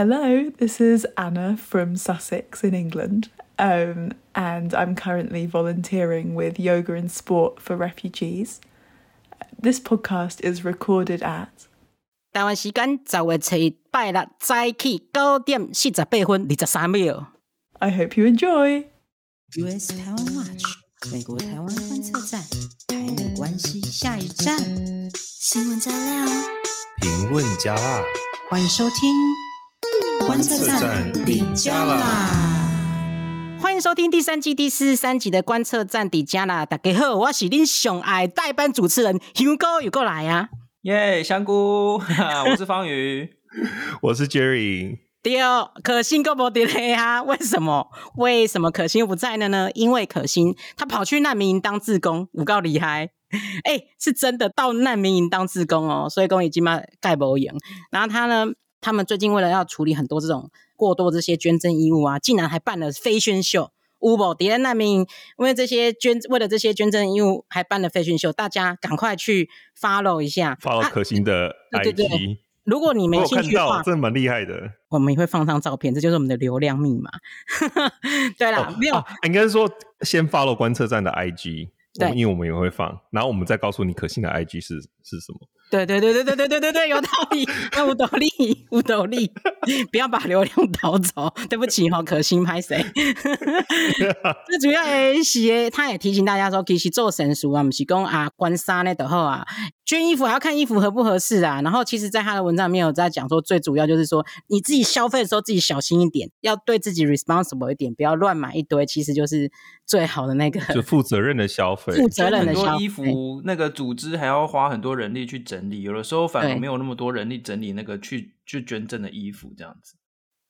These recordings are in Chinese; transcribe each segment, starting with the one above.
Hello, this is Anna from Sussex in England, um, and I'm currently volunteering with Yoga and Sport for Refugees. This podcast is recorded at 台湾时间十月七拜六早起九点四十八分二十三秒。 I hope you enjoy. US 台湾 Watch 美国台湾观测站，台美关系下一站，新闻加料，评论加辣，欢迎收听 观测站底加啦。欢迎收听第三季第四十三集的观测站底加啦。大家好，我是恁熊爱代班主持人香哥，又过来啊！耶，香菇，我是方宇，我是 Jerry。对，可心够不得啊？为什么？为什么可心又不在了呢？因为可心他跑去难民营当志工，有够厉害！哎，是真的到难民营当志工哦，所以公已经嘛盖不赢。然后他呢，他们最近为了要处理很多这种过多这些捐赠衣物啊，竟然还办了飞宣秀。乌博迪恩难民因为这些捐为了这些捐赠义务，还办了飞宣秀，大家赶快去 follow 一下，follow 可心的 IG。对对对如果你没兴趣的话，真的蛮厉害的。我们也会放上照片，这就是我们的流量密码。对啦，哦、没有，啊、应该是说先 follow 观测站的 IG，对，因为我们也会放，然后我们再告诉你可信的 IG 是是什么。对对对对对对对对对，有道理，那无道理，无道理，不要把流量盗走。对不起哈，可心拍谁？最主要的是，他也提醒大家说，其实做神书啊，不是讲啊，关杀那的后啊，捐衣服还要看衣服合不合适啊。然后，其实，在他的文章里面有在讲说，最主要就是说，你自己消费的时候自己小心一点，要对自己 responsible 一点，不要乱买一堆，其实就是最好的那个，就负责任的消费，负责任的消费。很多衣服那个组织还要花很多人力去整理，有的时候反而没有那么多人力整理那个去去捐赠的衣服，这样子。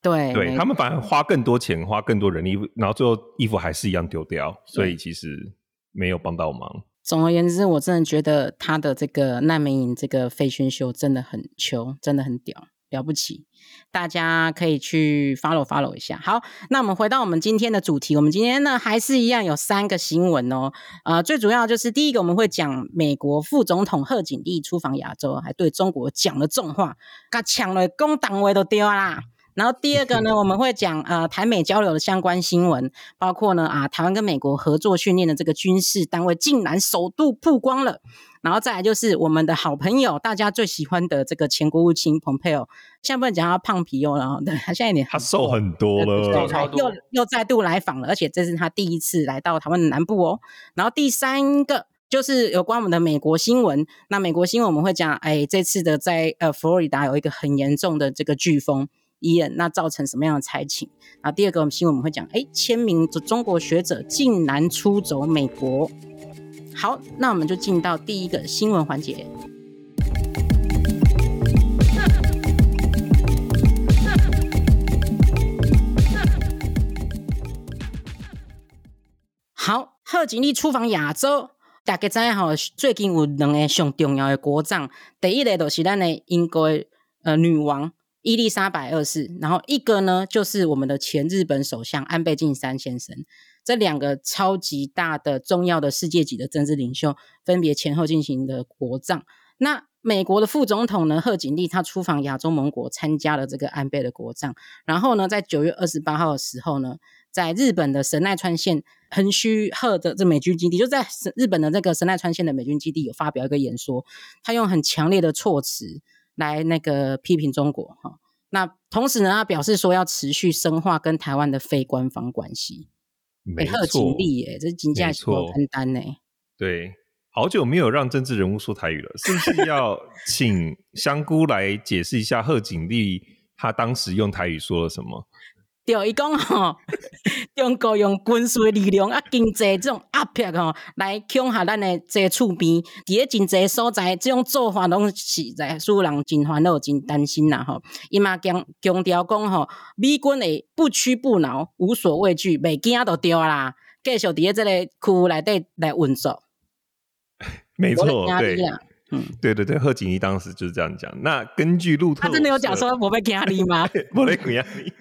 对，对他们反而花更多钱，花更多人力，然后最后衣服还是一样丢掉，所以其实没有帮到忙。总而言之，我真的觉得他的这个难民营这个废宣秀真的很穷，真的很屌，了不起。大家可以去 follow follow 一下。好，那我们回到我们今天的主题，我们今天呢还是一样有三个新闻哦。呃，最主要就是第一个我们会讲美国副总统贺锦丽出访亚洲，还对中国讲了重话，他抢了公党位都丢啦。然后第二个呢，我们会讲呃台美交流的相关新闻，包括呢啊台湾跟美国合作训练的这个军事单位竟然首度曝光了。然后再来就是我们的好朋友，大家最喜欢的这个前国务卿蓬佩奥，现在不能讲他胖皮哦，然后 对他现在有点他瘦很多了，又又再度来访了，而且这是他第一次来到台湾的南部哦。然后第三个就是有关我们的美国新闻，那美国新闻我们会讲，哎，这次的在呃佛罗里达有一个很严重的这个飓风。伊恩，那造成什么样的灾情？然后第二个新闻我们会讲，哎，千名中国学者竟然出走美国。好，那我们就进到第一个新闻环节。好，贺锦丽出访亚洲，大家知哈，最近有两个上重要的国葬，第一个就是咱的英国呃女王。伊丽莎白二世，然后一个呢，就是我们的前日本首相安倍晋三先生，这两个超级大的重要的世界级的政治领袖，分别前后进行的国葬。那美国的副总统呢，贺锦丽他出访亚洲盟国，参加了这个安倍的国葬。然后呢，在九月二十八号的时候呢，在日本的神奈川县横须贺的这美军基地，就在日本的这个神奈川县的美军基地有发表一个演说，他用很强烈的措辞。来那个批评中国哈，那同时呢，他表示说要持续深化跟台湾的非官方关系。没错，尽力耶，这金价是不简单呢。对，好久没有让政治人物说台语了，是不是要请香菇来解释一下贺锦丽他当时用台语说了什么？对，伊讲吼，中国用军事力量啊、经济这种压迫吼，来恐吓咱的这厝边，伫咧真济所在，这种做法拢是在使人真烦恼、真担心啦吼。伊嘛强强调讲吼，美军会不屈不挠、无所畏惧，袂惊都对啦，继续伫咧这个区内底来运作。没错，对，嗯，对对对，贺锦丽当时就是这样讲。那根据路透，他真的有讲说我被惊你吗？我被惊你。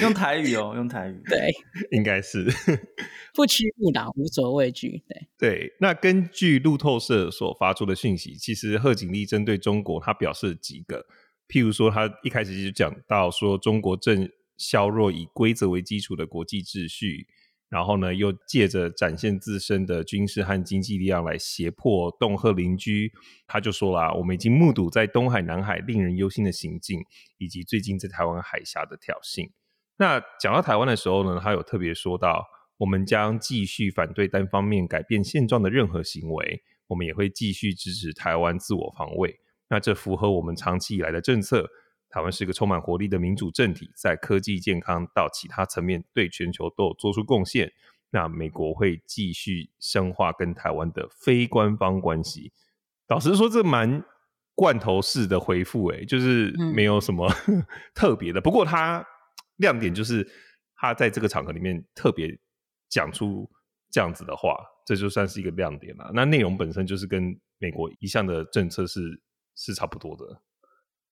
用台语哦，用台语，对，应该是 不屈不挠，无所畏惧，对对。那根据路透社所发出的讯息，其实贺锦丽针对中国，他表示几个譬如说，他一开始就讲到说，中国正削弱以规则为基础的国际秩序，然后呢，又借着展现自身的军事和经济力量来胁迫、恫吓邻居。他就说啦，我们已经目睹在东海、南海令人忧心的行径，以及最近在台湾海峡的挑衅。那讲到台湾的时候呢，他有特别说到，我们将继续反对单方面改变现状的任何行为，我们也会继续支持台湾自我防卫。那这符合我们长期以来的政策。台湾是一个充满活力的民主政体，在科技、健康到其他层面，对全球都有做出贡献。那美国会继续深化跟台湾的非官方关系。老实说，这蛮罐头式的回复，诶，就是没有什么、嗯、特别的。不过，他亮点就是他在这个场合里面特别讲出这样子的话，这就算是一个亮点了。那内容本身就是跟美国一向的政策是。是差不多的，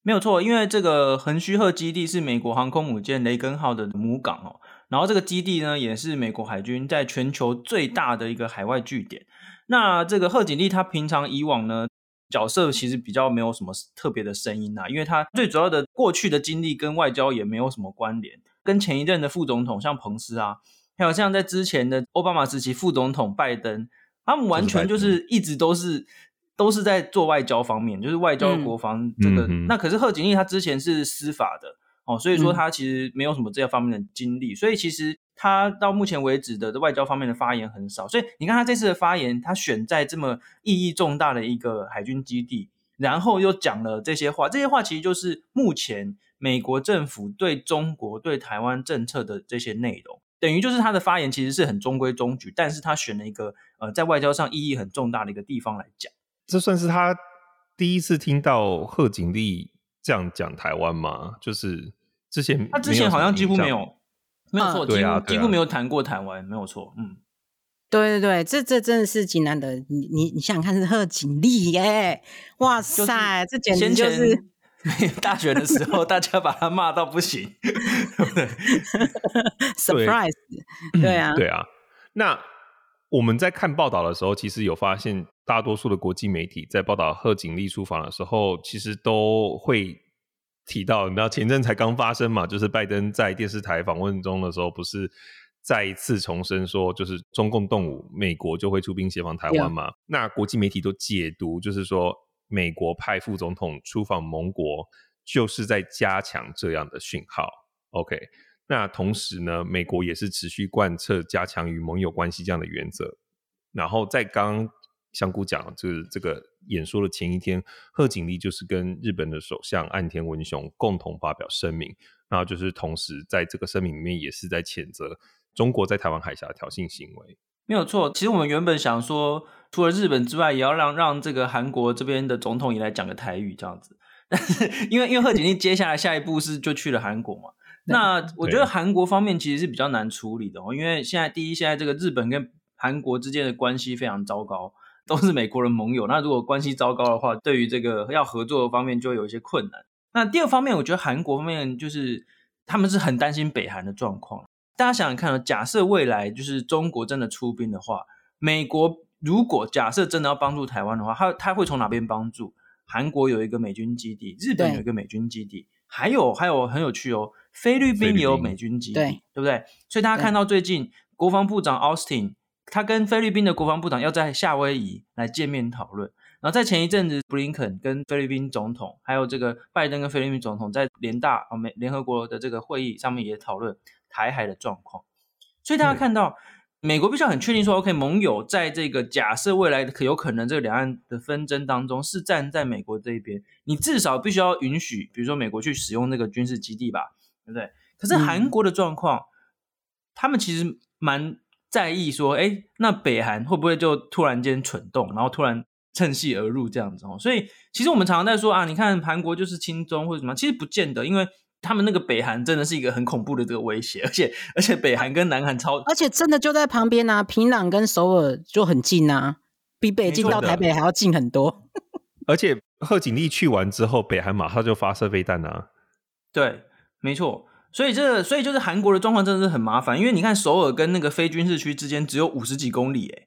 没有错。因为这个横须贺基地是美国航空母舰雷根号的母港哦，然后这个基地呢，也是美国海军在全球最大的一个海外据点。那这个贺锦丽她平常以往呢，角色其实比较没有什么特别的声音呐，因为他最主要的过去的经历跟外交也没有什么关联，跟前一任的副总统像彭斯啊，还有像在之前的奥巴马时期副总统拜登，他们完全就是一直都是。都是在做外交方面，就是外交国防这个。嗯、那可是贺锦丽他之前是司法的哦，所以说他其实没有什么这方面的经历，嗯、所以其实他到目前为止的外交方面的发言很少。所以你看他这次的发言，他选在这么意义重大的一个海军基地，然后又讲了这些话，这些话其实就是目前美国政府对中国对台湾政策的这些内容，等于就是他的发言其实是很中规中矩，但是他选了一个呃在外交上意义很重大的一个地方来讲。这算是他第一次听到贺锦丽这样讲台湾吗？就是之前他之前好像几乎没有，没有错，对啊，几乎没有谈过台湾，没有错，嗯，对对对，这这真的是极难的。你你你想想看，是贺锦丽耶，哇塞，这简直就是 大学的时候大家把他骂到不行，对不对？Surprise，对啊，对啊。那我们在看报道的时候，其实有发现。大多数的国际媒体在报道贺锦丽出访的时候，其实都会提到，你知道前阵才刚发生嘛，就是拜登在电视台访问中的时候，不是再一次重申说，就是中共动武，美国就会出兵协防台湾嘛.那国际媒体都解读，就是说美国派副总统出访盟国，就是在加强这样的讯号。OK，那同时呢，美国也是持续贯彻加强与盟友关系这样的原则，然后在刚。香菇讲，就是这个演说的前一天，贺锦丽就是跟日本的首相岸田文雄共同发表声明，然后就是同时在这个声明里面也是在谴责中国在台湾海峡的挑衅行为。没有错，其实我们原本想说，除了日本之外，也要让让这个韩国这边的总统也来讲个台语这样子。但是因为因为贺锦丽接下来下一步是就去了韩国嘛，那我觉得韩国方面其实是比较难处理的哦，因为现在第一，现在这个日本跟韩国之间的关系非常糟糕。都是美国的盟友，那如果关系糟糕的话，对于这个要合作的方面就会有一些困难。那第二方面，我觉得韩国方面就是他们是很担心北韩的状况。大家想想看，假设未来就是中国真的出兵的话，美国如果假设真的要帮助台湾的话，他他会从哪边帮助？韩国有一个美军基地，日本有一个美军基地，还有还有很有趣哦，菲律宾也有美军基地，对，对不对？所以大家看到最近国防部长 Austin。他跟菲律宾的国防部长要在夏威夷来见面讨论，然后在前一阵子，布林肯跟菲律宾总统，还有这个拜登跟菲律宾总统在联大啊美联合国的这个会议上面也讨论台海的状况。所以大家看到，美国必须要很确定说，OK，盟友在这个假设未来可有可能这个两岸的纷争当中是站在美国这一边，你至少必须要允许，比如说美国去使用那个军事基地吧，对不对？可是韩国的状况，他们其实蛮。在意说，哎，那北韩会不会就突然间蠢动，然后突然趁隙而入这样子哦？所以其实我们常常在说啊，你看韩国就是亲中或者什么，其实不见得，因为他们那个北韩真的是一个很恐怖的这个威胁，而且而且北韩跟南韩超，而且真的就在旁边啊，平壤跟首尔就很近啊，比北京到台北还要近很多。而且贺锦丽去完之后，北韩马上就发射飞弹啊，对，没错。所以这，所以就是韩国的状况真的是很麻烦，因为你看首尔跟那个非军事区之间只有五十几公里，诶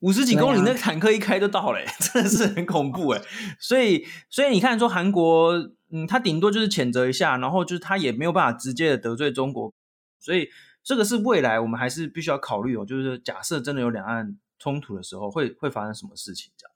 五十几公里，那个坦克一开就到了，真的是很恐怖，诶所以，所以你看说韩国嗯，他顶多就是谴责一下，然后就是他也没有办法直接的得罪中国，所以这个是未来我们还是必须要考虑哦，就是假设真的有两岸冲突的时候，会会发生什么事情这样子。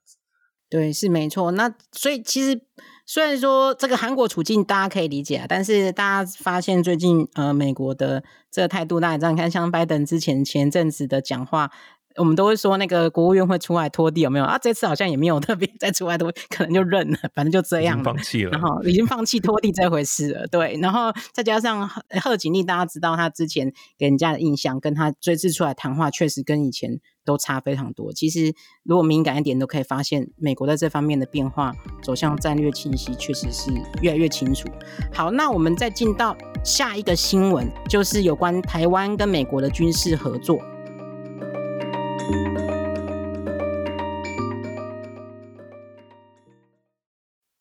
对，是没错。那所以其实虽然说这个韩国处境大家可以理解啊，但是大家发现最近呃美国的这个态度，大家这样看，像拜登之前前阵子的讲话。我们都会说那个国务院会出来拖地，有没有啊？这次好像也没有特别再出来拖，可能就认了，反正就这样了，放弃了，然后已经放弃拖地这回事了。对，然后再加上贺锦丽，大家知道他之前给人家的印象，跟他这次出来谈话，确实跟以前都差非常多。其实如果敏感一点，都可以发现美国在这方面的变化走向战略清晰，确实是越来越清楚。好，那我们再进到下一个新闻，就是有关台湾跟美国的军事合作。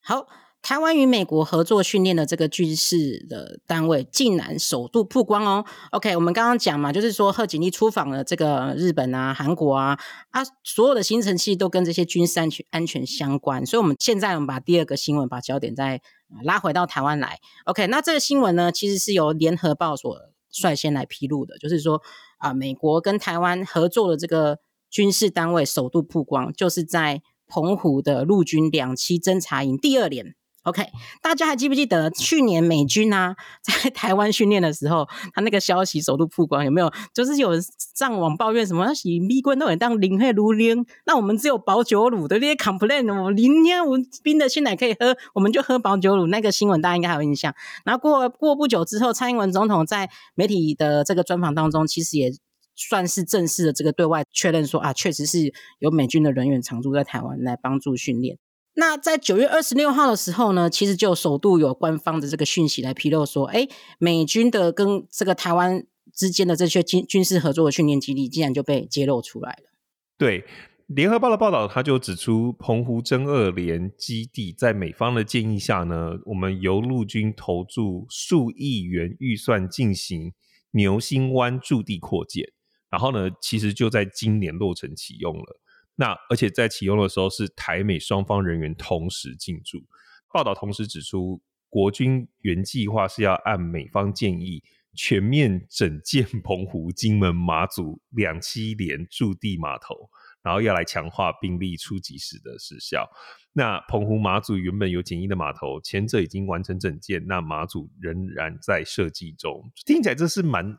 好，台湾与美国合作训练的这个军事的单位，竟然首度曝光哦。OK，我们刚刚讲嘛，就是说贺锦丽出访了这个日本啊、韩国啊，啊，所有的行程其实都跟这些军事安全安全相关。所以，我们现在我们把第二个新闻，把焦点再拉回到台湾来。OK，那这个新闻呢，其实是由联合报所率先来披露的，就是说啊，美国跟台湾合作的这个军事单位首度曝光，就是在。澎湖的陆军两栖侦察营第二连，OK，大家还记不记得去年美军啊在台湾训练的时候，他那个消息首度曝光，有没有？就是有人上网抱怨什么，是美军都很当零黑如零，那我们只有保酒乳的那些 complain 哦，零天我冰的鲜奶可以喝，我们就喝保酒乳。那个新闻大家应该还有印象。然后过过不久之后，蔡英文总统在媒体的这个专访当中，其实也。算是正式的这个对外确认说啊，确实是有美军的人员常驻在台湾来帮助训练。那在九月二十六号的时候呢，其实就首度有官方的这个讯息来披露说，哎，美军的跟这个台湾之间的这些军军事合作的训练基地，竟然就被揭露出来了。对，联合报的报道，他就指出，澎湖侦二连基地在美方的建议下呢，我们由陆军投注数亿元预算进行牛心湾驻地扩建。然后呢，其实就在今年落成启用了。那而且在启用的时候，是台美双方人员同时进驻。报道同时指出，国军原计划是要按美方建议，全面整建澎湖、金门、马祖两栖连驻地码头，然后要来强化兵力出击时的时效。那澎湖、马祖原本有简易的码头，前者已经完成整建，那马祖仍然在设计中。听起来这是蛮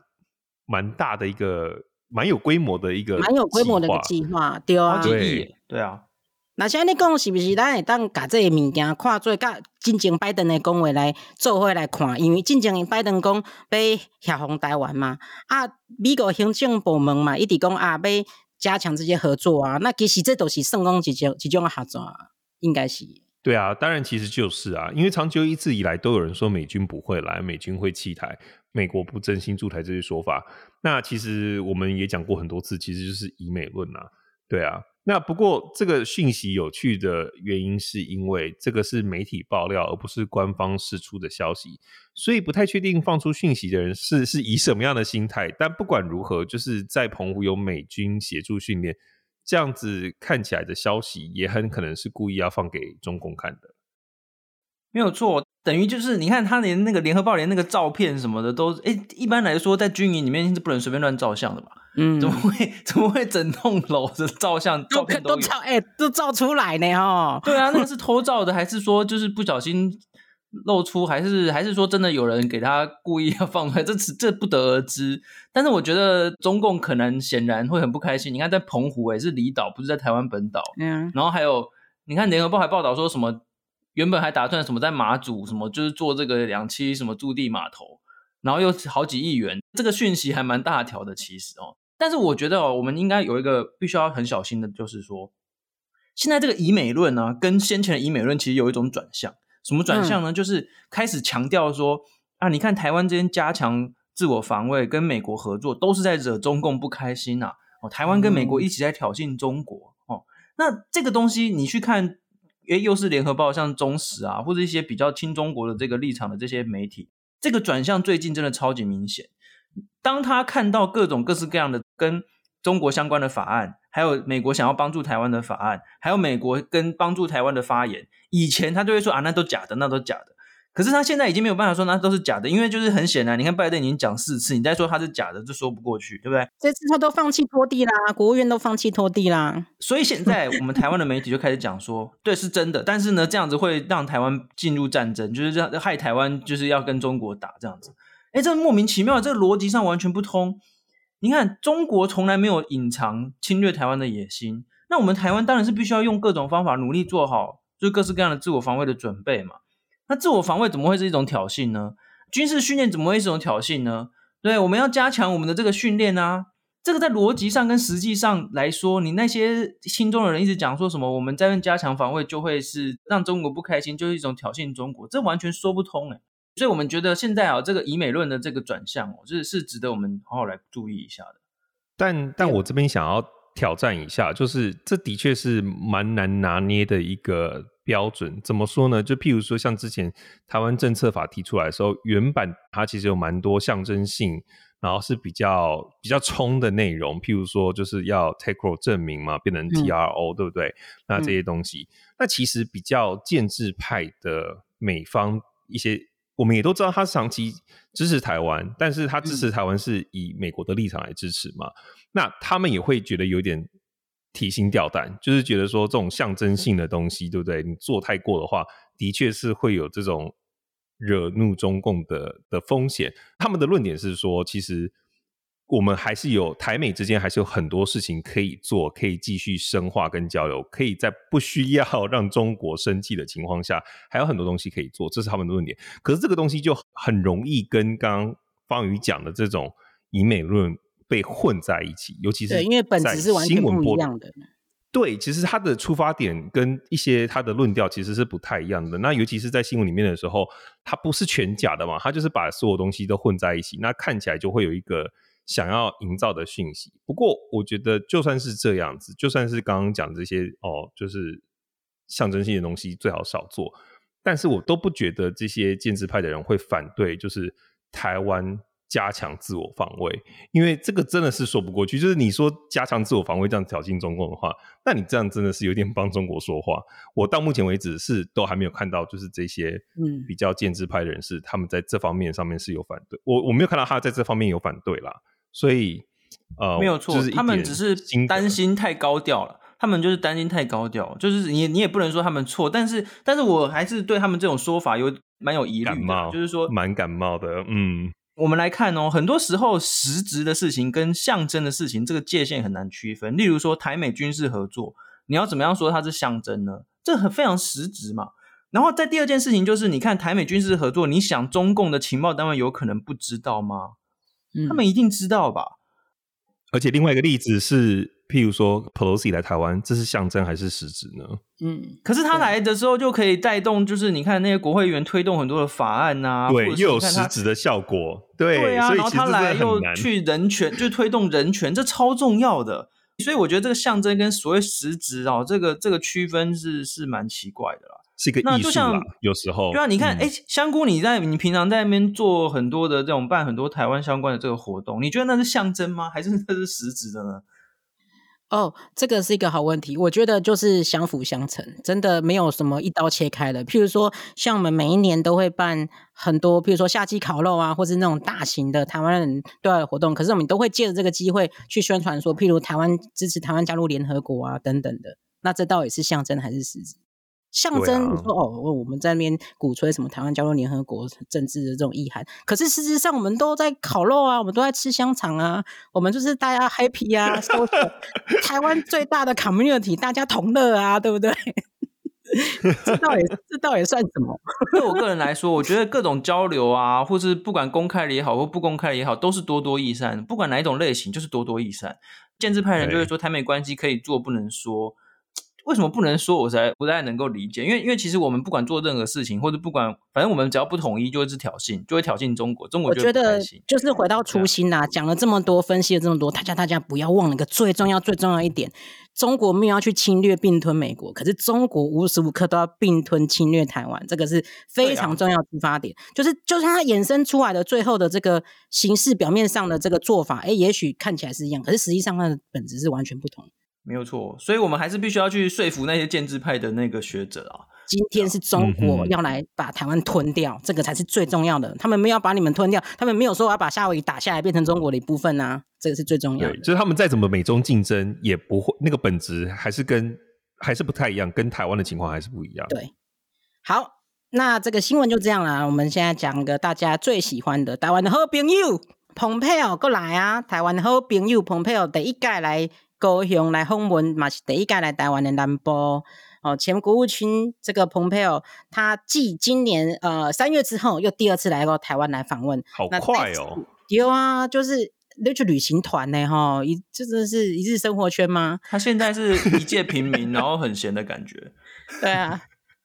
蛮大的一个。蛮有规模的一个，蛮有规模的一个计划，对啊，对，对啊。那现在你讲是不是咱会当把这个物件看做甲进前拜登的讲话来做伙来看？因为进前拜登讲要协防台湾嘛，啊，美国行政部门嘛一直讲啊要加强这些合作啊，那其实这都是算讲一种一种合作啊，应该是。对啊，当然其实就是啊，因为长久一直以来都有人说美军不会来，美军会弃台。美国不真心驻台这些说法，那其实我们也讲过很多次，其实就是以美论啊，对啊。那不过这个讯息有趣的原因，是因为这个是媒体爆料，而不是官方释出的消息，所以不太确定放出讯息的人是是以什么样的心态。但不管如何，就是在澎湖有美军协助训练，这样子看起来的消息，也很可能是故意要放给中共看的。没有错，等于就是你看他连那个联合报连那个照片什么的都，哎，一般来说在军营里面是不能随便乱照相的吧？嗯，怎么会 怎么会整栋楼的照相照片都，都照？哎，都照出来呢哈？对啊，那个是偷照的，还是说就是不小心露出，还是还是说真的有人给他 故意要放出来？这这不得而知。但是我觉得中共可能显然会很不开心。你看在澎湖也是离岛，不是在台湾本岛。嗯，然后还有你看联合报还报道说什么？原本还打算什么在马祖什么，就是做这个两栖什么驻地码头，然后又好几亿元，这个讯息还蛮大条的，其实哦。但是我觉得哦，我们应该有一个必须要很小心的，就是说，现在这个以美论呢，跟先前的以美论其实有一种转向。什么转向呢？嗯、就是开始强调说啊，你看台湾这边加强自我防卫，跟美国合作，都是在惹中共不开心呐、啊。哦，台湾跟美国一起在挑衅中国、嗯、哦。那这个东西你去看。诶，又是联合报，像中时啊，或者一些比较亲中国的这个立场的这些媒体，这个转向最近真的超级明显。当他看到各种各式各样的跟中国相关的法案，还有美国想要帮助台湾的法案，还有美国跟帮助台湾的发言，以前他就会说啊，那都假的，那都假的。可是他现在已经没有办法说那都是假的，因为就是很显然，你看拜登已经讲四次，你再说他是假的，这说不过去，对不对？这次他都放弃拖地啦，国务院都放弃拖地啦。所以现在我们台湾的媒体就开始讲说，对，是真的，但是呢，这样子会让台湾进入战争，就是让害台湾，就是要跟中国打这样子。哎，这莫名其妙，这个逻辑上完全不通。你看，中国从来没有隐藏侵略台湾的野心，那我们台湾当然是必须要用各种方法努力做好，就各式各样的自我防卫的准备嘛。那自我防卫怎么会是一种挑衅呢？军事训练怎么会是一种挑衅呢？对，我们要加强我们的这个训练啊。这个在逻辑上跟实际上来说，你那些心中的人一直讲说什么，我们在加强防卫就会是让中国不开心，就是一种挑衅中国，这完全说不通诶。所以我们觉得现在啊，这个以美论的这个转向哦，就是是值得我们好好来注意一下的。但但我这边想要挑战一下，就是这的确是蛮难拿捏的一个。标准怎么说呢？就譬如说，像之前台湾政策法提出来的时候，原版它其实有蛮多象征性，然后是比较比较冲的内容。譬如说，就是要 TAKRO 证明嘛，变成 TRO，、嗯、对不对？那这些东西，嗯、那其实比较建制派的美方一些，我们也都知道，他长期支持台湾，但是他支持台湾是以美国的立场来支持嘛？嗯、那他们也会觉得有点。提心吊胆，就是觉得说这种象征性的东西，对不对？你做太过的话，的确是会有这种惹怒中共的的风险。他们的论点是说，其实我们还是有台美之间还是有很多事情可以做，可以继续深化跟交流，可以在不需要 让中国生气的情况下，还有很多东西可以做，这是他们的论点。可是这个东西就很容易跟刚刚方宇讲的这种以美论。被混在一起，尤其是对，因为本质是完全不一样的。对，其实他的出发点跟一些他的论调其实是不太一样的。那尤其是在新闻里面的时候，他不是全假的嘛，他就是把所有东西都混在一起，那看起来就会有一个想要营造的讯息。不过，我觉得就算是这样子，就算是刚刚讲这些哦，就是象征性的东西最好少做，但是我都不觉得这些建制派的人会反对，就是台湾。加强自我防卫，因为这个真的是说不过去。就是你说加强自我防卫这样挑衅中共的话，那你这样真的是有点帮中国说话。我到目前为止是都还没有看到，就是这些嗯比较建制派的人士，他们在这方面上面是有反对。我我没有看到他在这方面有反对啦。所以呃，没有错，他们只是担心太高调了。他们就是担心太高调，就是你你也不能说他们错，但是但是我还是对他们这种说法有蛮有疑虑的，就是说蛮感冒的，嗯。我们来看哦，很多时候实质的事情跟象征的事情，这个界限很难区分。例如说台美军事合作，你要怎么样说它是象征呢？这很非常实质嘛。然后在第二件事情就是，你看台美军事合作，你想中共的情报单位有可能不知道吗？嗯，他们一定知道吧。而且另外一个例子是。譬如说，Pelosi 来台湾，这是象征还是实质呢？嗯，可是他来的时候就可以带动，就是你看那些国会议员推动很多的法案呐、啊，对，又有实质的效果，对，对啊。所以然后他来又去人权，就推动人权，这超重要的。所以我觉得这个象征跟所谓实质哦，这个这个区分是是蛮奇怪的啦。是一个艺术啦，有时候。对啊，你看，哎、嗯，香菇，你在你平常在那边做很多的这种办很多台湾相关的这个活动，你觉得那是象征吗？还是那是实质的呢？哦，oh, 这个是一个好问题。我觉得就是相辅相成，真的没有什么一刀切开的。譬如说，像我们每一年都会办很多，譬如说夏季烤肉啊，或是那种大型的台湾人对外的活动。可是我们都会借着这个机会去宣传说，譬如台湾支持台湾加入联合国啊等等的。那这到底是象征还是实质？象征你说哦，我们在那边鼓吹什么台湾加入联合国政治的这种意涵，可是事实上我们都在烤肉啊，我们都在吃香肠啊，我们就是大家 happy 啊，说 台湾最大的 community，大家同乐啊，对不对？这到底这到底算什么？对我个人来说，我觉得各种交流啊，或是不管公开的也好，或不公开的也好，都是多多益善。不管哪一种类型，就是多多益善。建制派人就会说台美关系可以做，不能说。为什么不能说？我才不太能够理解。因为，因为其实我们不管做任何事情，或者不管，反正我们只要不统一，就会是挑衅，就会挑衅中国。中国就觉得就是回到初心啦、啊，讲了这么多，分析了这么多，大家大家不要忘了一个最重要、最重要一点：中国没有要去侵略、并吞美国，可是中国无时无刻都要并吞、侵略台湾，这个是非常重要出发点。啊、就是，就是它衍生出来的最后的这个形式，表面上的这个做法，哎，也许看起来是一样，可是实际上它的本质是完全不同。没有错，所以我们还是必须要去说服那些建制派的那个学者啊，今天是中国要来把台湾吞掉，这个才是最重要的。他们没有把你们吞掉，他们没有说要把夏威夷打下来变成中国的一部分啊，这个是最重要的。就是他们再怎么美中竞争，也不会那个本质还是跟还是不太一样，跟台湾的情况还是不一样。对，好，那这个新闻就这样啦。我们现在讲一个大家最喜欢的台湾的好朋友蓬佩奥过来啊，台湾的好朋友蓬佩奥第一届来高雄来访问，嘛是第一届来台湾的南部。哦，前国务卿这个蓬佩奥，他继今年呃三月之后，又第二次来到台湾来访问，好快哦！有啊，就是那去旅行团呢，哈，一这真的是一日生活圈吗？他现在是一介平民，然后很闲的感觉。对啊，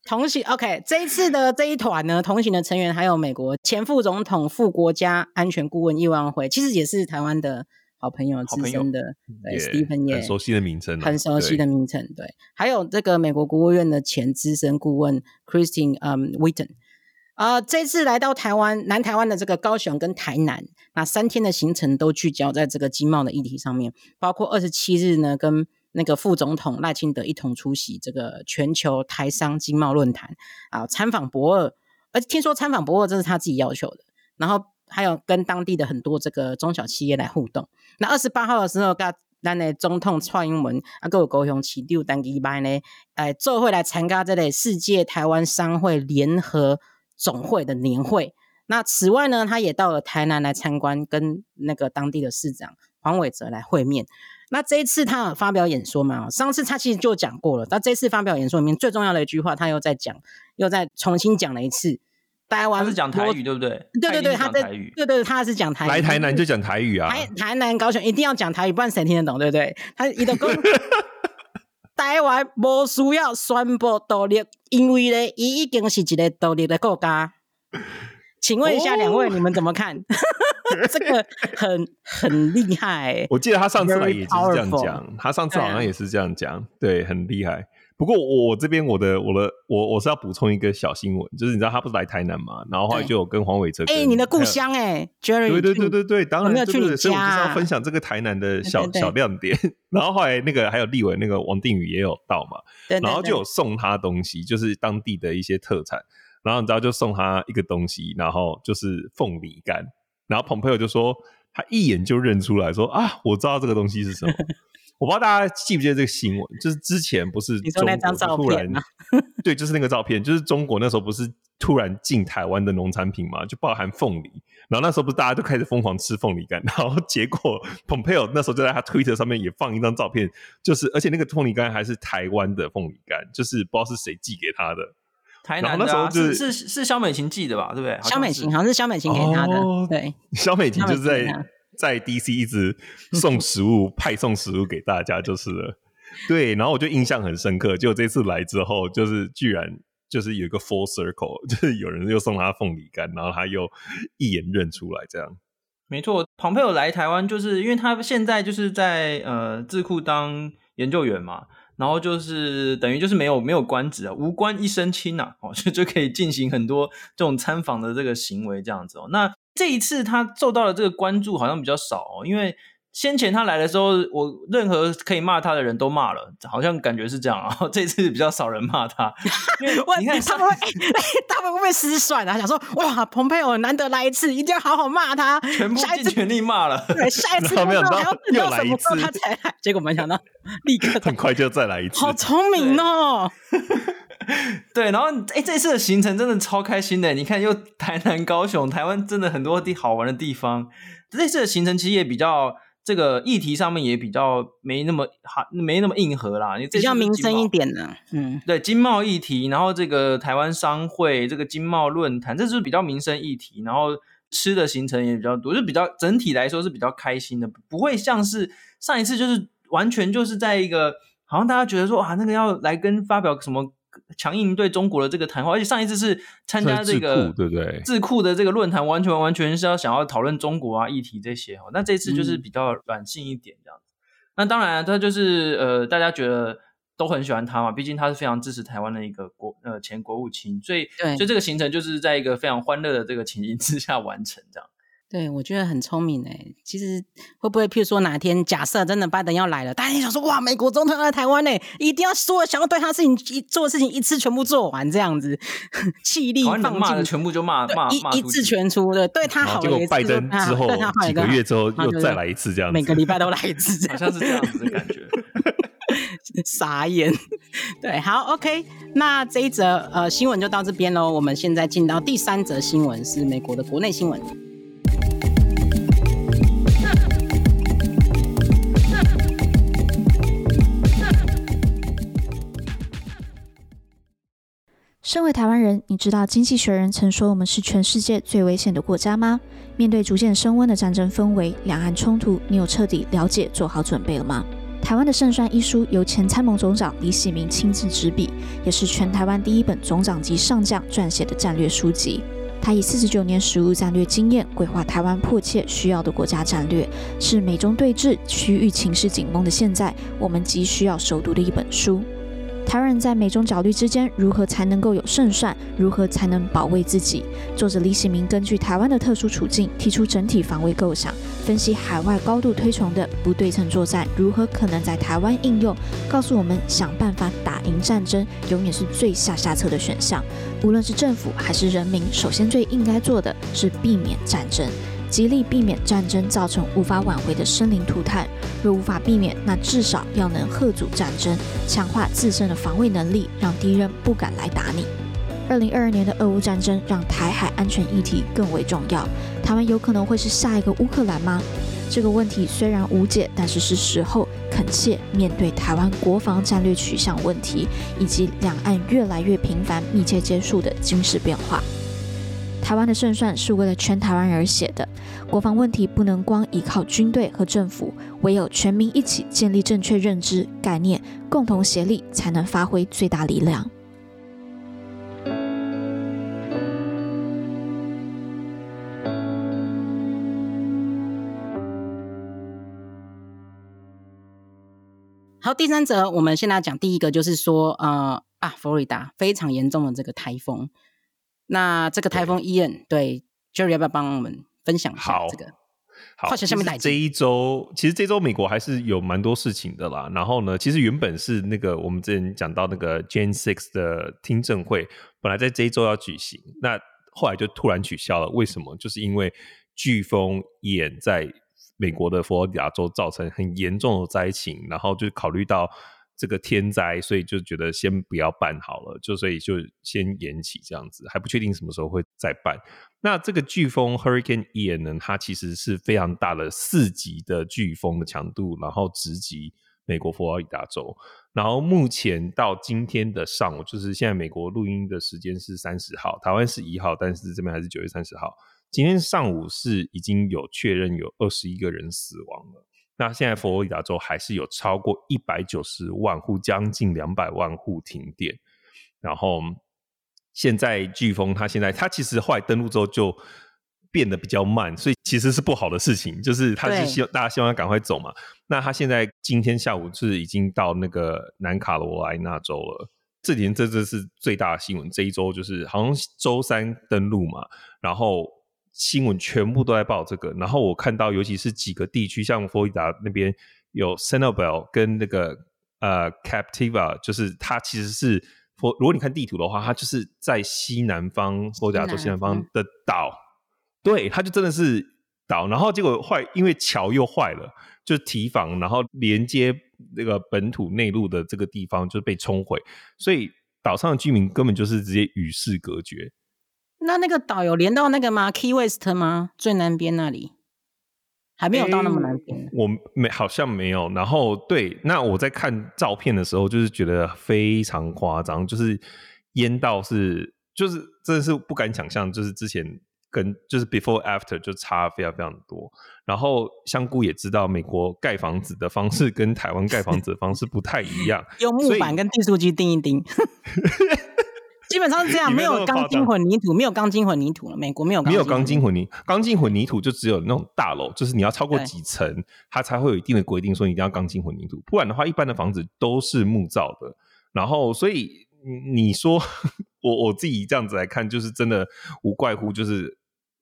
同行 OK，这一次的这一团呢，同行的成员还有美国前副总统、副国家安全顾问叶万辉，其实也是台湾的。好朋友，资深的，对，Stephen 也很熟悉的名称，很熟悉的名称，对。还有这个美国国务院的前资深顾问 Christine 嗯 Whitten 啊，这次来到台湾，南台湾的这个高雄跟台南，那三天的行程都聚焦在这个经贸的议题上面，包括二十七日呢，跟那个副总统赖清德一同出席这个全球台商经贸论坛啊，参访博尔，而且听说参访博尔这是他自己要求的，然后。还有跟当地的很多这个中小企业来互动。那二十八号的时候，跟咱的总统蔡英文啊，各有高雄市长陈其迈呢，哎，做会来参加这类世界台湾商会联合总会的年会。那此外呢，他也到了台南来参观，跟那个当地的市长黄伟哲来会面。那这一次他发表演说嘛？上次他其实就讲过了，那这次发表演说里面最重要的一句话，他又再讲，又再重新讲了一次。台湾是讲台语，对不对？对对对，他在对对对，他是讲台语。来台南就讲台语啊！台台南高雄一定要讲台语，不然谁听得懂？对不对？他一个公 台湾不需要宣布独立，因为呢，伊已经是一个独立的国家。请问一下两位，你们怎么看？这个很很厉害。我记得他上次来也是这样讲，他上次好像也是这样讲，对，很厉害。不过我这边我的我的我我是要补充一个小新闻，就是你知道他不是来台南嘛，然后后来就有跟黄伟哲，哎，你的故乡哎，Jerry，对对对对对，当然没有去你家，所以我就是要分享这个台南的小小亮点。然后后来那个还有立委那个王定宇也有到嘛，然后就有送他东西，就是当地的一些特产，然后你知道就送他一个东西，然后就是凤梨干，然后蓬佩奥就说他一眼就认出来说啊，我知道这个东西是什么。我不知道大家记不记得这个新闻，就是之前不是中国突然，对，就是那个照片，就是中国那时候不是突然进台湾的农产品嘛，就包含凤梨，然后那时候不是大家都开始疯狂吃凤梨干，然后结果 Pompeo 那时候就在他推特上面也放一张照片，就是而且那个凤梨干还是台湾的凤梨干，就是不知道是谁寄给他的，台南的、啊、那时候、就是是是肖美琴寄的吧，对不对？肖美琴好像是肖美琴给他的，哦、对，肖美琴就是在。在 DC 一直送食物、派送食物给大家就是了，对。然后我就印象很深刻，结果这次来之后，就是居然就是有一个 full circle，就是有人又送他凤梨干，然后他又一眼认出来，这样。没错，庞佩有来台湾，就是因为他现在就是在呃智库当研究员嘛，然后就是等于就是没有没有官职啊，无官一身轻啊，哦，就就可以进行很多这种参访的这个行为，这样子哦，那。这一次他受到的这个关注好像比较少哦，因为先前他来的时候，我任何可以骂他的人都骂了，好像感觉是这样啊。这次比较少人骂他，因为你看他们会，他们会不会失算啊？想说哇，蓬佩奥难得来一次，一定要好好骂他，全部尽全力骂了。对，下一次没有还要等到什么时候他才来？结果没想到立刻很快就再来一次，好聪明哦。对，然后哎，这次的行程真的超开心的。你看，又台南、高雄，台湾真的很多地好玩的地方。这次的行程其实也比较这个议题上面也比较没那么哈，没那么硬核啦。你比较民生一点的，嗯，对，经贸议题，然后这个台湾商会这个经贸论坛，这是比较民生议题。然后吃的行程也比较多，就比较整体来说是比较开心的，不会像是上一次就是完全就是在一个好像大家觉得说啊，那个要来跟发表什么。强硬对中国的这个谈话，而且上一次是参加这个对不对？智库的这个论坛，完全完全是要想要讨论中国啊议题这些哦。那这次就是比较软性一点这样子。嗯、那当然，他就是呃，大家觉得都很喜欢他嘛，毕竟他是非常支持台湾的一个国呃前国务卿，所以所以这个行程就是在一个非常欢乐的这个情形之下完成这样。对，我觉得很聪明诶。其实会不会，譬如说哪一天假设真的拜登要来了，大家也想说哇，美国总统要来台湾呢，一定要说想要对他事情一做的事情一次全部做完，这样子 气力放尽，全部就骂骂一一字全出的，对他好。结果拜登之后几个月之后又再来一次，这样子，每个礼拜都来一次，好像是这样子的感觉。傻眼。对，好，OK，那这一则呃新闻就到这边喽。我们现在进到第三则新闻，是美国的国内新闻。身为台湾人，你知道经济学人曾说我们是全世界最危险的国家吗？面对逐渐升温的战争氛围、两岸冲突，你有彻底了解、做好准备了吗？台湾的胜算一书由前参谋总长李喜明亲自执笔，也是全台湾第一本总长级上将撰写的战略书籍。他以四十九年实务战略经验，规划台湾迫切需要的国家战略，是美中对峙、区域情势紧绷的现在，我们急需要熟读的一本书。台湾人在美中角力之间，如何才能够有胜算？如何才能保卫自己？作者李喜明根据台湾的特殊处境，提出整体防卫构想，分析海外高度推崇的不对称作战如何可能在台湾应用，告诉我们想办法打赢战争，永远是最下下策的选项。无论是政府还是人民，首先最应该做的是避免战争。极力避免战争造成无法挽回的生灵涂炭。若无法避免，那至少要能吓阻战争，强化自身的防卫能力，让敌人不敢来打你。二零二二年的俄乌战争让台海安全议题更为重要。台湾有可能会是下一个乌克兰吗？这个问题虽然无解，但是是时候恳切面对台湾国防战略取向问题，以及两岸越来越频繁、密切接触的军事变化。台湾的胜算是为了全台湾而写的，国防问题不能光依靠军队和政府，唯有全民一起建立正确认知概念，共同协力，才能发挥最大力量。好，第三则，我们现在讲第一个，就是说，呃啊，佛罗里达非常严重的这个台风。那这个台风伊恩，对 Jerry 要不要帮我们分享一下这个？好，好，下面来。这一周其实这周美国还是有蛮多事情的啦。然后呢，其实原本是那个我们之前讲到那个 Jan Six 的听证会，本来在这一周要举行，那后来就突然取消了。为什么？就是因为飓风伊恩在美国的佛罗里达州造成很严重的灾情，然后就考虑到。这个天灾，所以就觉得先不要办好了，就所以就先延期这样子，还不确定什么时候会再办。那这个飓风 Hurricane Ian 呢，它其实是非常大的四级的飓风的强度，然后直击美国佛罗里达州。然后目前到今天的上午，就是现在美国录音的时间是三十号，台湾是一号，但是这边还是九月三十号。今天上午是已经有确认有二十一个人死亡了。那现在佛罗里达州还是有超过一百九十万户，将近两百万户停电。然后现在飓风，它现在它其实后来登陆之后就变得比较慢，所以其实是不好的事情。就是它是希望大家希望它赶快走嘛。那它现在今天下午是已经到那个南卡罗来纳州了。这几天这这是最大的新闻。这一周就是好像周三登陆嘛，然后。新闻全部都在报这个，然后我看到，尤其是几个地区，像佛罗里达那边有 Sanibel 跟那个呃 Captiva，就是它其实是佛。如果你看地图的话，它就是在西南方佛罗里达州西南方的岛，对，它就真的是岛。然后结果坏，因为桥又坏了，就是堤防，然后连接那个本土内陆的这个地方就被冲毁，所以岛上的居民根本就是直接与世隔绝。那那个岛有连到那个吗？Key West 吗？最南边那里还没有到那么南边。欸，我没好像没有。然后对，那我在看照片的时候，就是觉得非常夸张，就是淹到是，就是真的是不敢想象，就是之前跟就是 Before After 就差非常非常多。然后香菇也知道，美国盖房子的方式跟台湾盖房子的方式不太一样，用木板跟订书机钉一钉。基本上是这样，没有钢筋混凝土，没有钢筋混凝土了。美国没有，没有钢筋混凝，钢筋混凝土就只有那种大楼，就是你要超过几层，它才会有一定的规定，说你一定要钢筋混凝土。不然的话，一般的房子都是木造的。然后，所以你说我我自己这样子来看，就是真的无怪乎就是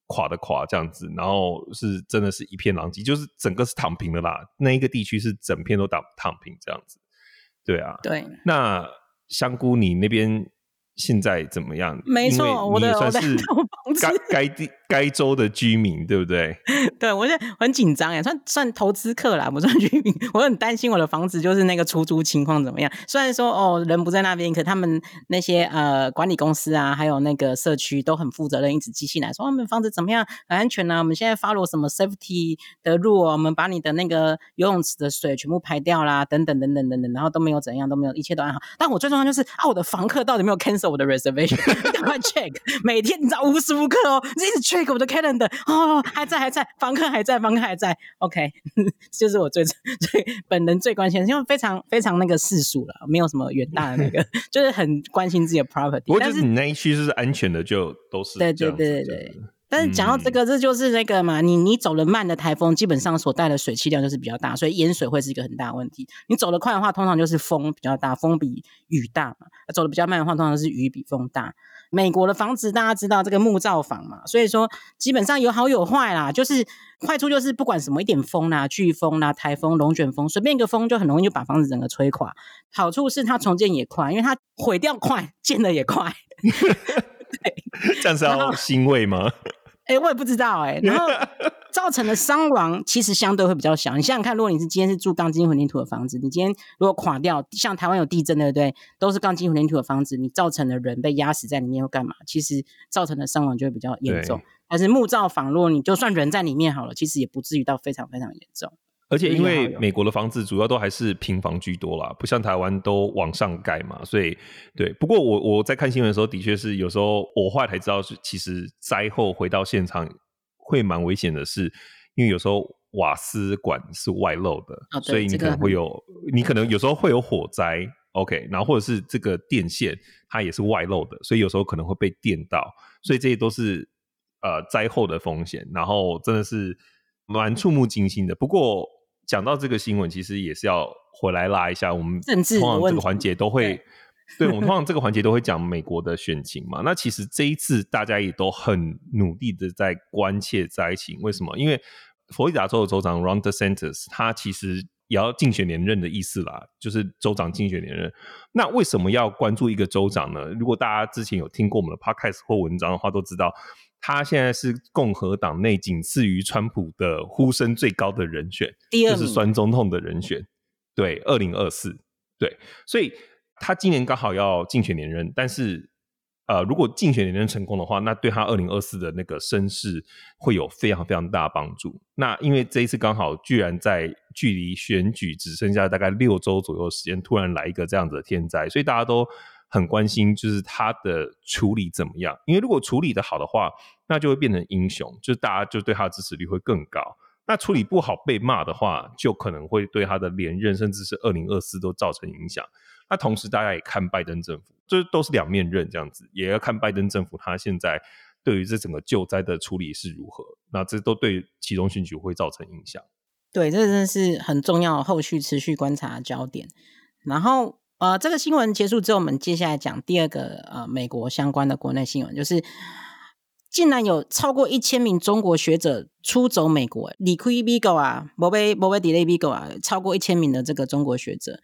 垮的垮这样子，然后是真的是一片狼藉，就是整个是躺平的啦。那一个地区是整片都躺躺平这样子，对啊，对。那香菇，你那边？现在怎么样？没错，我的算是 该该地该州的居民，对不对？对，我就很紧张哎，算算投资客啦，不算居民。我很担心我的房子就是那个出租情况怎么样。虽然说哦，人不在那边，可他们那些呃管理公司啊，还有那个社区都很负责任，一直寄信来说我们房子怎么样，很安全呢、啊。我们现在发了什么 safety 的 rule，我们把你的那个游泳池的水全部排掉啦，等等等等等等，然后都没有怎样，都没有，一切都安好。但我最重要就是啊，我的房客到底没有 cancel。我的 reservation，赶快 check，每天你知道无时无刻哦，你一直 check 我的 calendar，哦，还在还在，房客还在，房客还在，OK，就是我最最本人最关心的，因为非常非常那个世俗了，没有什么远大的那个，就是很关心自己的 property。不过就是你那一区是安全的，就都是对对对对对。但是讲到这个，嗯、这就是那个嘛，你你走得慢的台风，基本上所带的水汽量就是比较大，所以淹水会是一个很大的问题。你走得快的话，通常就是风比较大，风比雨大嘛；走得比较慢的话，通常是雨比风大。美国的房子大家知道这个木造房嘛，所以说基本上有好有坏啦。就是坏处就是不管什么一点风啦、飓风啦、台风、龙卷风，随便一个风就很容易就把房子整个吹垮。好处是它重建也快，因为它毁掉快，建的也快。对，这样是要欣慰吗？哎、欸，我也不知道哎、欸。然后 造成的伤亡其实相对会比较小。你想想看，如果你是今天是住钢筋混凝土的房子，你今天如果垮掉，像台湾有地震，对不对？都是钢筋混凝土的房子，你造成的人被压死在里面，又干嘛？其实造成的伤亡就会比较严重。但是木造房，如果你就算人在里面好了，其实也不至于到非常非常严重。而且因为美国的房子主要都还是平房居多啦，不像台湾都往上盖嘛，所以对。不过我我在看新闻的时候，的确是有时候我后来才知道是，其实灾后回到现场会蛮危险的是，是因为有时候瓦斯管是外漏的，哦、所以你可能会有，你可能有时候会有火灾，OK，然后或者是这个电线它也是外漏的，所以有时候可能会被电到，所以这些都是呃灾后的风险，然后真的是蛮触目惊心的。不过。讲到这个新闻，其实也是要回来拉一下。我们通常这个环节都会，对，我们通常这个环节都会讲美国的选情嘛。那其实这一次大家也都很努力的在关切灾情。为什么？因为佛罗里达州的州长 Ron DeSantis 他其实也要竞选连任的意思啦，就是州长竞选连任。那为什么要关注一个州长呢？如果大家之前有听过我们的 podcast 或文章的话，都知道。他现在是共和党内仅次于川普的呼声最高的人选，就是酸总统的人选。对，二零二四，对，所以他今年刚好要竞选连任，但是呃，如果竞选连任成功的话，那对他二零二四的那个声势会有非常非常大的帮助。那因为这一次刚好居然在距离选举只剩下大概六周左右的时间，突然来一个这样子的天灾，所以大家都很关心，就是他的处理怎么样？因为如果处理得好的话，那就会变成英雄，就是大家就对他的支持率会更高。那处理不好被骂的话，就可能会对他的连任，甚至是二零二四都造成影响。那同时，大家也看拜登政府，这都是两面刃，这样子也要看拜登政府他现在对于这整个救灾的处理是如何。那这都对其中选举会造成影响。对，这真的是很重要，后续持续观察焦点。然后，呃，这个新闻结束之后，我们接下来讲第二个呃美国相关的国内新闻，就是。竟然有超过一千名中国学者出走美国，离开美国啊，不被不被 delay 美国啊，超过一千名的这个中国学者。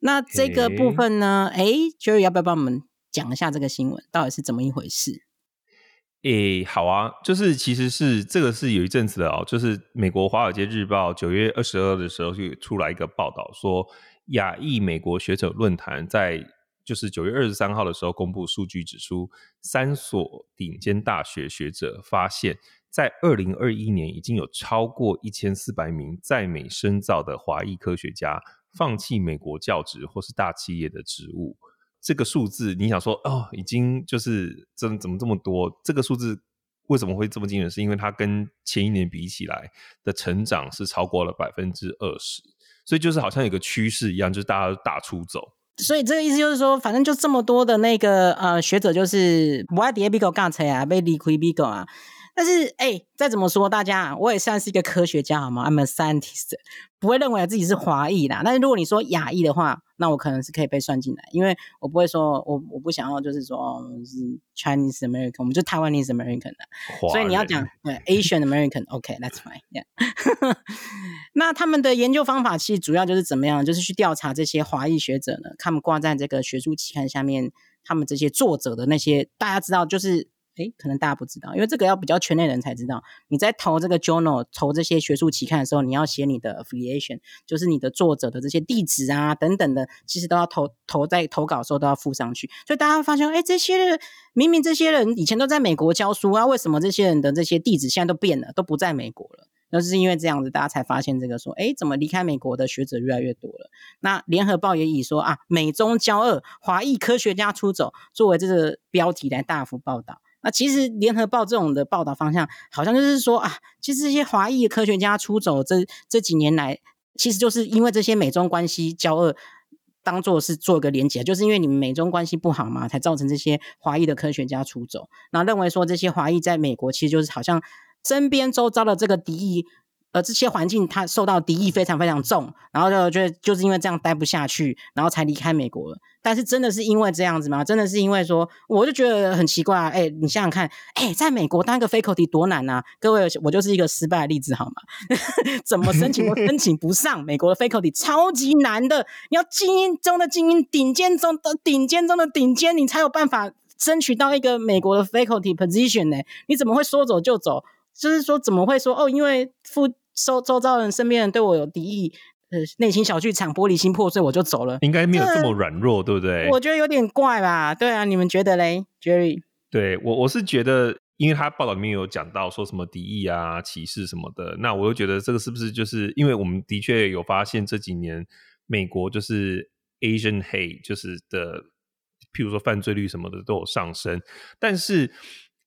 那这个部分呢？哎、欸，Jerry 要不要帮我们讲一下这个新闻到底是怎么一回事？诶、欸，好啊，就是其实是这个是有一阵子的哦，就是美国《华尔街日报》九月二十二的时候就出来一个报道，说亚裔美国学者论坛在。就是九月二十三号的时候公布数据指出，三所顶尖大学学者发现，在二零二一年已经有超过一千四百名在美深造的华裔科学家放弃美国教职或是大企业的职务。这个数字，你想说哦，已经就是怎怎么这么多？这个数字为什么会这么惊人？是因为它跟前一年比起来的成长是超过了百分之二十，所以就是好像有个趋势一样，就是大家都大出走。所以这个意思就是说，反正就这么多的那个呃学者，就是不爱叠 Bigo 干才啊，被离开 Bigo 啊。但是哎、欸，再怎么说，大家我也算是一个科学家好吗？I'm a scientist，不会认为自己是华裔啦。但是如果你说亚裔的话，那我可能是可以被算进来，因为我不会说我我不想要就是说是 Chinese American，我们就 Taiwanese American 的，所以你要讲 对 Asian American，OK，that's、okay, fine，yeah. 那他们的研究方法其实主要就是怎么样，就是去调查这些华裔学者呢，他们挂在这个学术期刊下面，他们这些作者的那些大家知道就是。诶，可能大家不知道，因为这个要比较圈内人才知道。你在投这个 journal，投这些学术期刊的时候，你要写你的 affiliation，就是你的作者的这些地址啊等等的，其实都要投投在投稿的时候都要附上去。所以大家会发现，诶，这些人明明这些人以前都在美国教书啊，为什么这些人的这些地址现在都变了，都不在美国了？那是因为这样子，大家才发现这个说，诶，怎么离开美国的学者越来越多了？那联合报也以说啊，美中交恶，华裔科学家出走作为这个标题来大幅报道。那其实联合报这种的报道方向，好像就是说啊，其实这些华裔科学家出走这这几年来，其实就是因为这些美中关系交恶，当做是做一个连结，就是因为你们美中关系不好嘛，才造成这些华裔的科学家出走。那认为说这些华裔在美国，其实就是好像身边周遭的这个敌意。而这些环境，他受到敌意非常非常重，然后就觉得就是因为这样待不下去，然后才离开美国了。但是真的是因为这样子吗？真的是因为说，我就觉得很奇怪啊！哎，你想想看，哎，在美国当个 faculty 多难啊！各位，我就是一个失败的例子好吗？怎么申请都申请不上美国的 faculty，超级难的。你要精英中的精英，顶尖中的顶尖中的顶尖，你才有办法争取到一个美国的 faculty position 呢？你怎么会说走就走？就是说，怎么会说哦？因为附周周遭人、身边人对我有敌意，呃，内心小剧场、玻璃心破碎，我就走了。应该没有这么软弱，对不对？我觉得有点怪吧。对啊，你们觉得嘞，Jerry？对我，我是觉得，因为他报道里面有讲到说什么敌意啊、歧视什么的，那我又觉得这个是不是就是因为我们的确有发现这几年美国就是 Asian hate 就是的，譬如说犯罪率什么的都有上升，但是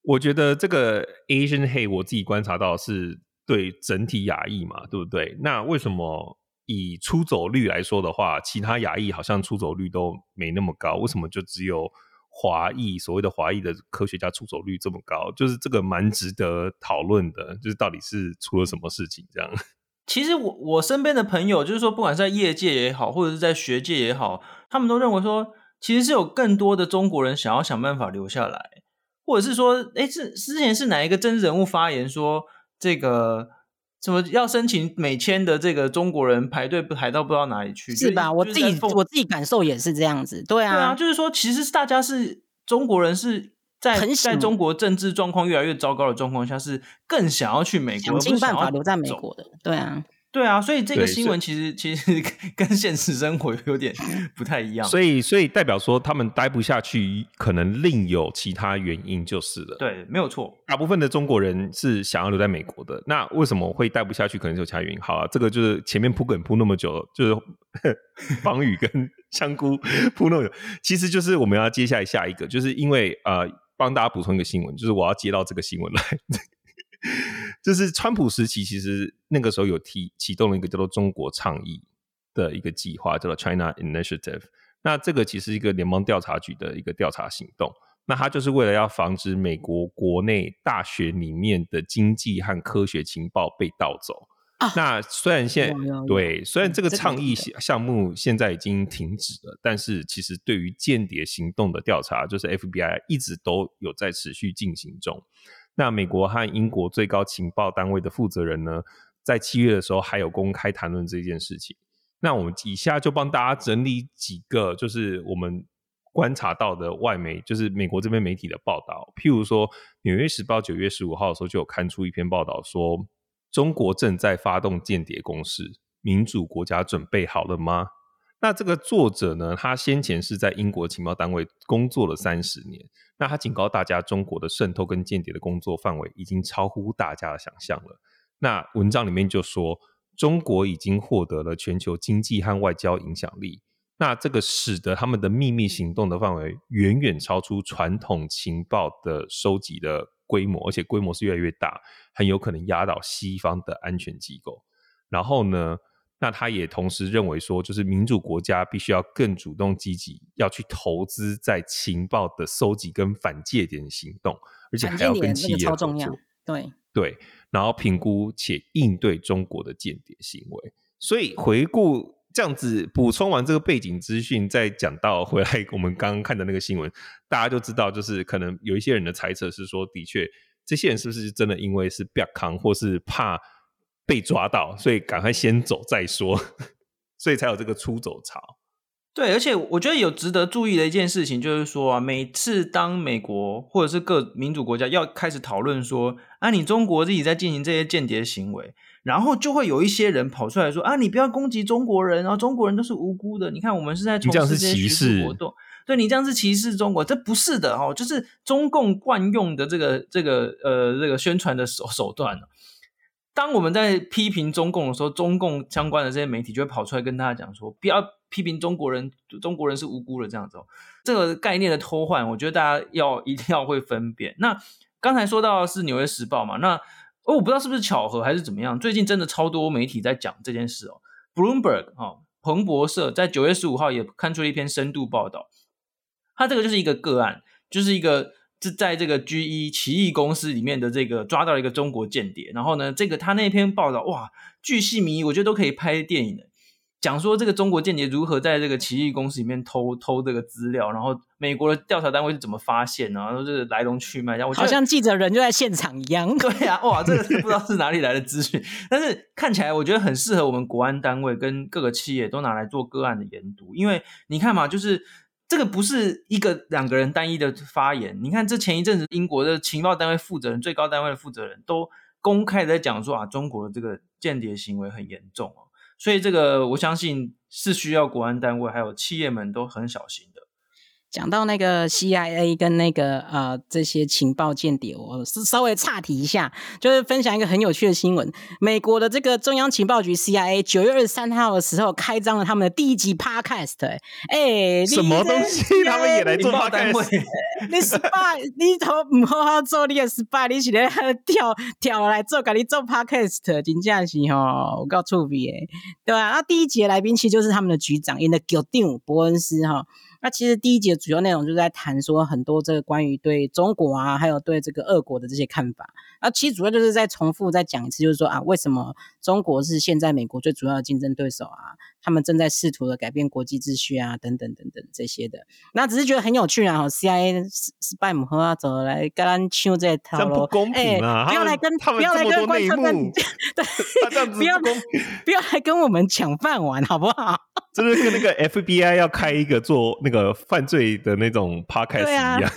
我觉得这个 Asian hate 我自己观察到是。对整体亚裔嘛，对不对？那为什么以出走率来说的话，其他亚裔好像出走率都没那么高？为什么就只有华裔所谓的华裔的科学家出走率这么高？就是这个蛮值得讨论的，就是到底是出了什么事情这样？其实我我身边的朋友，就是说不管是在业界也好，或者是在学界也好，他们都认为说，其实是有更多的中国人想要想办法留下来，或者是说，哎，是之前是哪一个政治人物发言说？这个什么要申请美签的这个中国人排队排到不知道哪里去，是吧？我自己我自己感受也是这样子，对啊，对啊，就是说，其实大家是中国人是在在中国政治状况越来越糟糕的状况下，是更想要去美国，想尽办法留在美国的，对啊。对啊，所以这个新闻其实其实 跟现实生活有点 不太一样。所以所以代表说他们待不下去，可能另有其他原因就是了。对，没有错。大部分的中国人是想要留在美国的，那为什么会待不下去？可能是有其他原因。好啊，这个就是前面铺梗铺那么久，就是 方宇跟香菇铺那么久，其实就是我们要接下来下一个，就是因为呃，帮大家补充一个新闻，就是我要接到这个新闻来。就是川普时期，其实那个时候有提启动了一个叫做“中国倡议”的一个计划，叫做 China Initiative。那这个其实是一个联邦调查局的一个调查行动。那它就是为了要防止美国国内大学里面的经济和科学情报被盗走。啊、那虽然现在对，虽然这个倡议项目现在已经停止了，但是其实对于间谍行动的调查，就是 FBI 一直都有在持续进行中。那美国和英国最高情报单位的负责人呢，在七月的时候还有公开谈论这件事情。那我们以下就帮大家整理几个，就是我们观察到的外媒，就是美国这边媒体的报道。譬如说，《纽约时报》九月十五号的时候就有刊出一篇报道，说中国正在发动间谍攻势，民主国家准备好了吗？那这个作者呢，他先前是在英国情报单位工作了三十年。那他警告大家，中国的渗透跟间谍的工作范围已经超乎大家的想象了。那文章里面就说，中国已经获得了全球经济和外交影响力。那这个使得他们的秘密行动的范围远远超出传统情报的收集的规模，而且规模是越来越大，很有可能压倒西方的安全机构。然后呢，那他也同时认为说，就是民主国家必须要更主动积极，要去投资在情报的搜集跟反间谍行动，而且还要跟企业合作。对对，然后评估且应对中国的间谍行为。所以回顾这样子补充完这个背景资讯，再讲到回来我们刚刚看的那个新闻，大家就知道，就是可能有一些人的猜测是说，的确这些人是不是真的因为是不要扛，或是怕被抓到，所以赶快先走再说，所以才有这个出走潮。对，而且我觉得有值得注意的一件事情，就是说啊，每次当美国或者是各民主国家要开始讨论说，啊，你中国自己在进行这些间谍行为，然后就会有一些人跑出来说，啊，你不要攻击中国人，然后中国人都是无辜的，你看我们是在从事这些学术活动，对，你这样是歧视中国，这不是的哦，就是中共惯用的这个这个呃这个宣传的手手段。当我们在批评中共的时候，中共相关的这些媒体就会跑出来跟大家讲说，不要批评中国人，中国人是无辜的这样子。哦这个概念的偷换，我觉得大家要一定要会分辨。那刚才说到是《纽约时报》嘛，那哦我不知道是不是巧合还是怎么样，最近真的超多媒体在讲这件事哦。Bloomberg 哈，彭博社在九月十五号也刊出了一篇深度报道，它这个就是一个个案，就是一个。是在这个 GE 奇异公司里面的这个抓到了一个中国间谍，然后呢，这个他那篇报道哇，巨细靡遗，我觉得都可以拍电影的，讲说这个中国间谍如何在这个奇异公司里面偷偷这个资料，然后美国的调查单位是怎么发现，然后这个来龙去脉，好像记者人就在现场一样。对呀、啊，哇，这个是不知道是哪里来的资讯，但是看起来我觉得很适合我们国安单位跟各个企业都拿来做个案的研读，因为你看嘛，就是。这个不是一个两个人单一的发言。你看，这前一阵子英国的情报单位负责人、最高单位的负责人都公开的在讲说啊，中国的这个间谍行为很严重哦。所以这个我相信是需要国安单位还有企业们都很小心的。讲到那个 CIA 跟那个呃这些情报间谍，我是稍微岔题一下，就是分享一个很有趣的新闻。美国的这个中央情报局 CIA 九月二十三号的时候开张了他们的第一集 Podcast，哎、欸，什么东西？他们也来做 Podcast？你 spy，你头唔好好做你的 spy，你是咧跳跳来做，给你做 Podcast，真正是吼，我够趣味诶，对吧？那第一集的来宾其实就是他们的局长，演的局长伯恩斯哈。那其实第一节主要内容就是在谈说很多这个关于对中国啊，还有对这个俄国的这些看法。那其实主要就是在重复再讲一次，就是说啊，为什么中国是现在美国最主要的竞争对手啊？他们正在试图的改变国际秩序啊，等等等等这些的。那只是觉得很有趣啊！CIA 是拜姆和啊，走来跟咱抢这套路，不公平啊！不要来跟不要来跟观众们对，不要不要来跟我们抢饭碗，好不好？这是跟那个 FBI 要开一个做那个犯罪的那种 podcast 一样，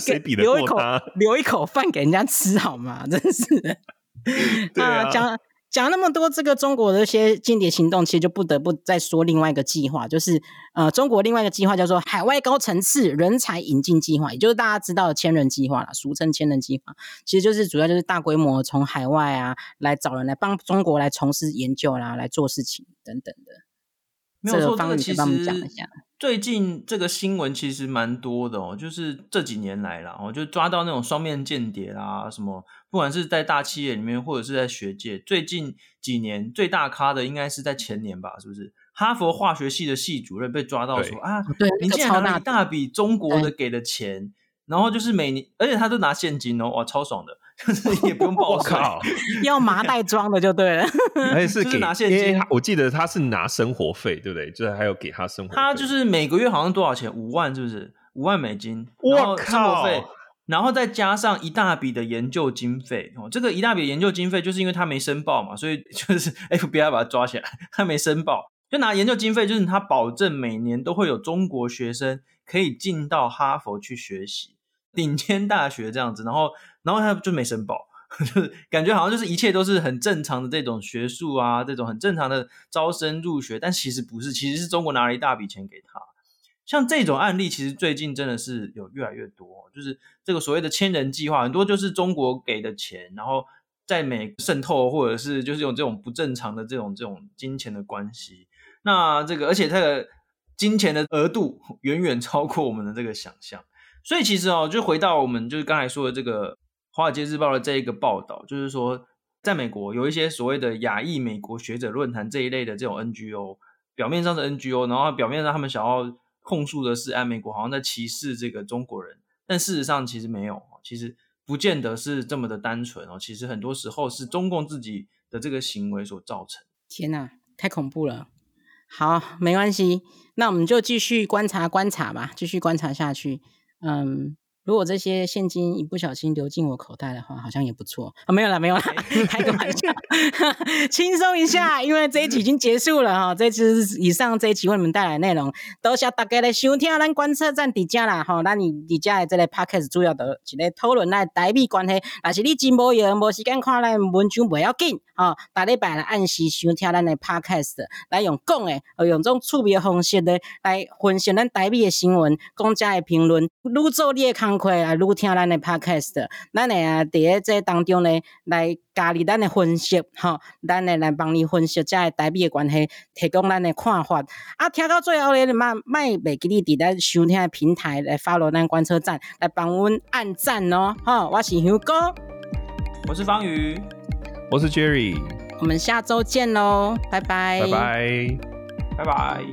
谁比得过他？留一口饭给人家吃好吗？真是啊，讲讲那么多，这个中国的一些间谍行动，其实就不得不再说另外一个计划，就是呃，中国另外一个计划叫做海外高层次人才引进计划，也就是大家知道的千人计划啦，俗称千人计划，其实就是主要就是大规模从海外啊来找人来帮中国来从事研究啦，来做事情等等的。没有错，这个其实最近这个新闻其实蛮多的哦，就是这几年来啦，我就抓到那种双面间谍啦，什么不管是在大企业里面或者是在学界，最近几年最大咖的应该是在前年吧，是不是？哈佛化学系的系主任被抓到说啊，对，你竟然拿了一大笔中国的给的钱，然后就是每年，而且他都拿现金哦，哇，超爽的。也不用报考，要麻袋装的就对了。而且是给是拿现金，我记得他是拿生活费，对不对？就是还有给他生活费。他就是每个月好像多少钱？五万是不是？五万美金。我靠！生活费，然后再加上一大笔的研究经费。哦，这个一大笔研究经费，就是因为他没申报嘛，所以就是 FBI 把他抓起来，他没申报，就拿研究经费，就是他保证每年都会有中国学生可以进到哈佛去学习。顶尖大学这样子，然后，然后他就没申报，就是感觉好像就是一切都是很正常的这种学术啊，这种很正常的招生入学，但其实不是，其实是中国拿了一大笔钱给他。像这种案例，其实最近真的是有越来越多，就是这个所谓的千人计划，很多就是中国给的钱，然后在美渗透，或者是就是用这种不正常的这种这种金钱的关系。那这个，而且这个金钱的额度远远超过我们的这个想象。所以其实哦，就回到我们就是刚才说的这个《华尔街日报》的这一个报道，就是说，在美国有一些所谓的亚裔美国学者论坛这一类的这种 NGO，表面上是 NGO，然后表面上他们想要控诉的是，哎，美国好像在歧视这个中国人，但事实上其实没有，其实不见得是这么的单纯哦，其实很多时候是中共自己的这个行为所造成。天哪，太恐怖了！好，没关系，那我们就继续观察观察吧，继续观察下去。嗯。如果这些现金一不小心流进我口袋的话，好像也不错啊、哦！没有啦，没有啦，开个玩笑，轻松一下，因为这一集已经结束了哈。这次以上这一集为你们带来的内容，多谢大家的收听，咱观测站底下啦哈，那你底下的这个 podcast 主要的一个讨论来台美关系，但是你真无闲，无时间看咱文章不要紧啊，大礼拜来按时收听咱的 podcast，来用讲的，用这种趣味的方式的来分析咱台美的新闻，讲家的评论，愈做愈啊！愈听咱的 podcast，咱会啊，伫咧这当中呢，来加入咱的分析，吼，咱会来帮你分析这台美的关系，提供咱的看法。啊，听到最后咧，你莫莫袂记你伫咱收听的平台来 follow 咱观测站，来帮阮按赞哦，吼，我是香哥，我是方宇，我是 Jerry，我们下周见喽，拜拜，拜拜，拜拜。